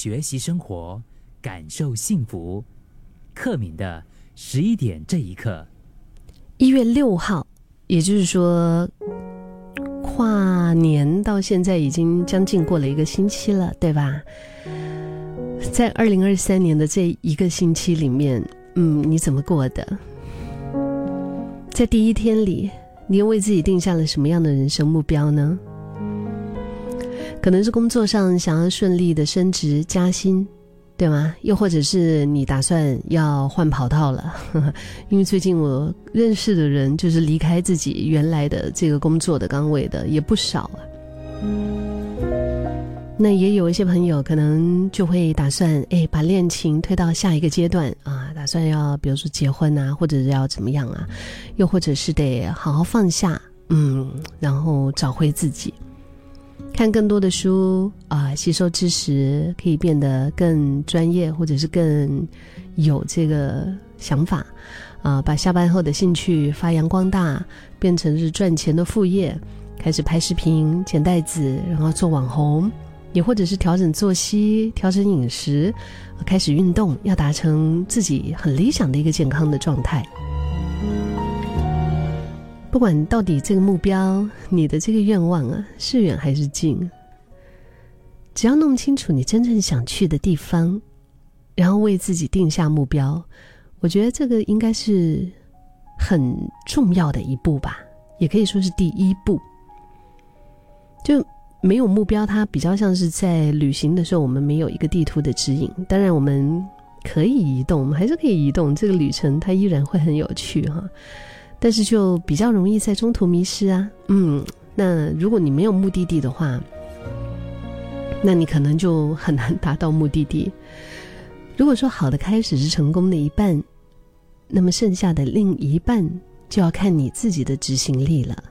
学习生活，感受幸福。克敏的十一点这一刻，一月六号，也就是说，跨年到现在已经将近过了一个星期了，对吧？在二零二三年的这一个星期里面，嗯，你怎么过的？在第一天里，你又为自己定下了什么样的人生目标呢？可能是工作上想要顺利的升职加薪，对吗？又或者是你打算要换跑道了？因为最近我认识的人，就是离开自己原来的这个工作的岗位的也不少啊。那也有一些朋友可能就会打算，哎，把恋情推到下一个阶段啊，打算要比如说结婚啊，或者是要怎么样啊？又或者是得好好放下，嗯，然后找回自己。看更多的书啊，吸收知识，可以变得更专业，或者是更有这个想法啊。把下班后的兴趣发扬光大，变成是赚钱的副业，开始拍视频、剪袋子，然后做网红，也或者是调整作息、调整饮食，开始运动，要达成自己很理想的一个健康的状态。不管到底这个目标，你的这个愿望啊，是远还是近，只要弄清楚你真正想去的地方，然后为自己定下目标，我觉得这个应该是很重要的一步吧，也可以说是第一步。就没有目标，它比较像是在旅行的时候，我们没有一个地图的指引。当然，我们可以移动，我们还是可以移动，这个旅程它依然会很有趣哈。但是就比较容易在中途迷失啊，嗯，那如果你没有目的地的话，那你可能就很难达到目的地。如果说好的开始是成功的一半，那么剩下的另一半就要看你自己的执行力了。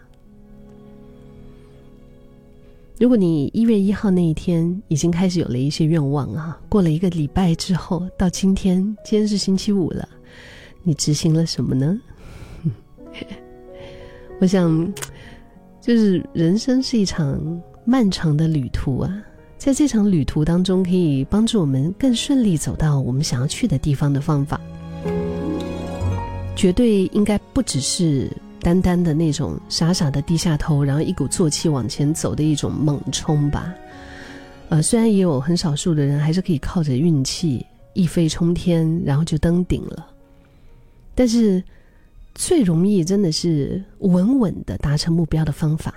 如果你一月一号那一天已经开始有了一些愿望啊，过了一个礼拜之后，到今天，今天是星期五了，你执行了什么呢？我想，就是人生是一场漫长的旅途啊，在这场旅途当中，可以帮助我们更顺利走到我们想要去的地方的方法，绝对应该不只是单单的那种傻傻的低下头，然后一鼓作气往前走的一种猛冲吧。呃，虽然也有很少数的人还是可以靠着运气一飞冲天，然后就登顶了，但是。最容易真的是稳稳的达成目标的方法，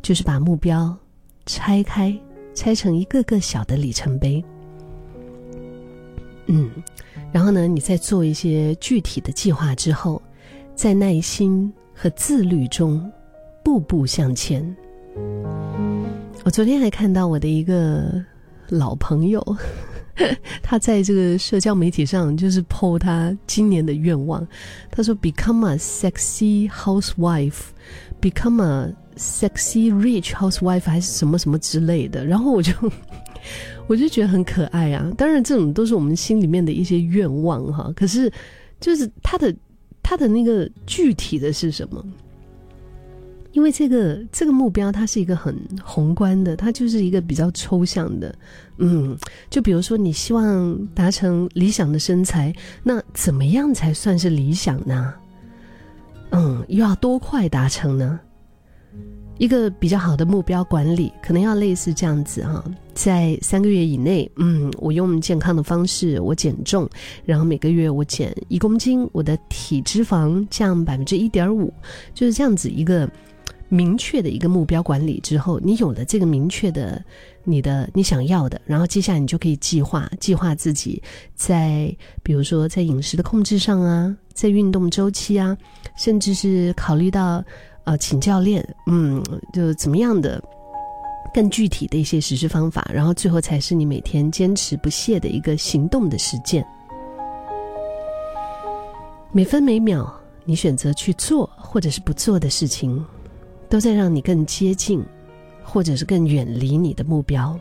就是把目标拆开，拆成一个个小的里程碑。嗯，然后呢，你在做一些具体的计划之后，在耐心和自律中步步向前。我昨天还看到我的一个老朋友。他在这个社交媒体上就是 po 他今年的愿望，他说 “become a sexy housewife”，“become a sexy rich housewife” 还是什么什么之类的。然后我就 我就觉得很可爱啊。当然，这种都是我们心里面的一些愿望哈。可是，就是他的他的那个具体的是什么？因为这个这个目标，它是一个很宏观的，它就是一个比较抽象的，嗯，就比如说你希望达成理想的身材，那怎么样才算是理想呢？嗯，又要多快达成呢？一个比较好的目标管理，可能要类似这样子哈，在三个月以内，嗯，我用健康的方式我减重，然后每个月我减一公斤，我的体脂肪降百分之一点五，就是这样子一个。明确的一个目标管理之后，你有了这个明确的你的你想要的，然后接下来你就可以计划计划自己在比如说在饮食的控制上啊，在运动周期啊，甚至是考虑到呃请教练，嗯，就怎么样的更具体的一些实施方法，然后最后才是你每天坚持不懈的一个行动的实践。每分每秒你选择去做或者是不做的事情。都在让你更接近，或者是更远离你的目标。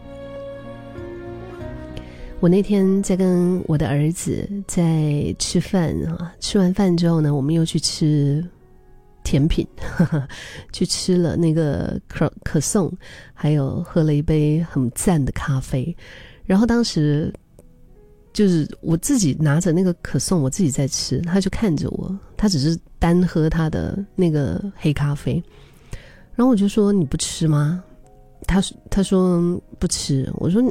我那天在跟我的儿子在吃饭啊，吃完饭之后呢，我们又去吃甜品，去吃了那个可可颂，还有喝了一杯很赞的咖啡。然后当时就是我自己拿着那个可颂，我自己在吃，他就看着我，他只是单喝他的那个黑咖啡，然后我就说你不吃吗？他他说不吃，我说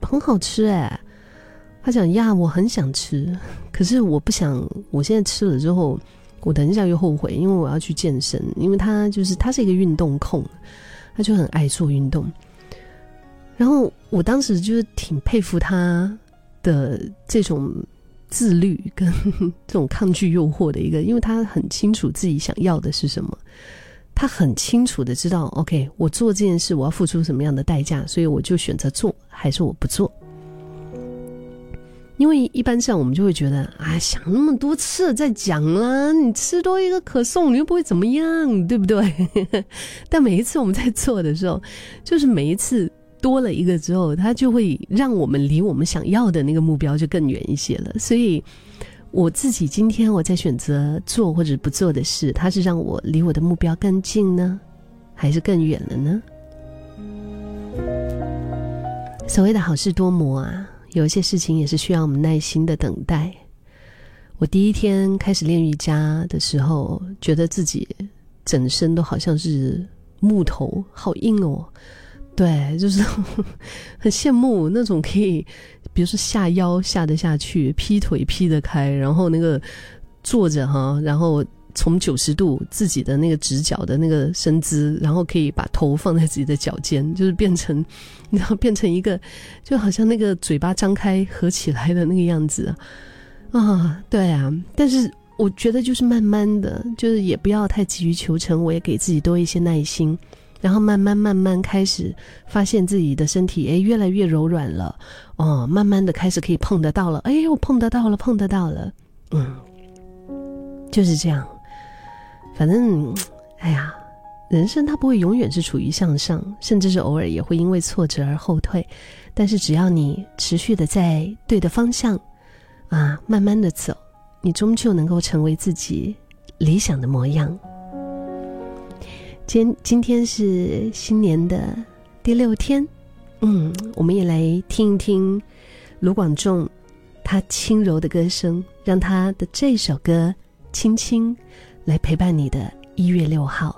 很好吃哎，他讲呀我很想吃，可是我不想，我现在吃了之后，我等一下又后悔，因为我要去健身，因为他就是他是一个运动控，他就很爱做运动。然后我当时就是挺佩服他的这种自律跟 这种抗拒诱惑的一个，因为他很清楚自己想要的是什么，他很清楚的知道，OK，我做这件事我要付出什么样的代价，所以我就选择做，还是我不做。因为一般这样，我们就会觉得啊，想那么多次再讲啦，你吃多一个可颂，你又不会怎么样，对不对？但每一次我们在做的时候，就是每一次。多了一个之后，它就会让我们离我们想要的那个目标就更远一些了。所以，我自己今天我在选择做或者不做的事，它是让我离我的目标更近呢，还是更远了呢？所谓的好事多磨啊，有一些事情也是需要我们耐心的等待。我第一天开始练瑜伽的时候，觉得自己整身都好像是木头，好硬哦。对，就是 很羡慕那种可以，比如说下腰下得下去，劈腿劈得开，然后那个坐着哈，然后从九十度自己的那个直角的那个身姿，然后可以把头放在自己的脚尖，就是变成，然后变成一个，就好像那个嘴巴张开合起来的那个样子啊，对啊，但是我觉得就是慢慢的，就是也不要太急于求成，我也给自己多一些耐心。然后慢慢慢慢开始发现自己的身体，哎，越来越柔软了，哦，慢慢的开始可以碰得到了，哎我，碰得到了，碰得到了，嗯，就是这样。反正，哎呀，人生它不会永远是处于向上，甚至是偶尔也会因为挫折而后退。但是只要你持续的在对的方向，啊，慢慢的走，你终究能够成为自己理想的模样。今今天是新年的第六天，嗯，我们也来听一听卢广仲他轻柔的歌声，让他的这首歌轻轻来陪伴你的一月六号。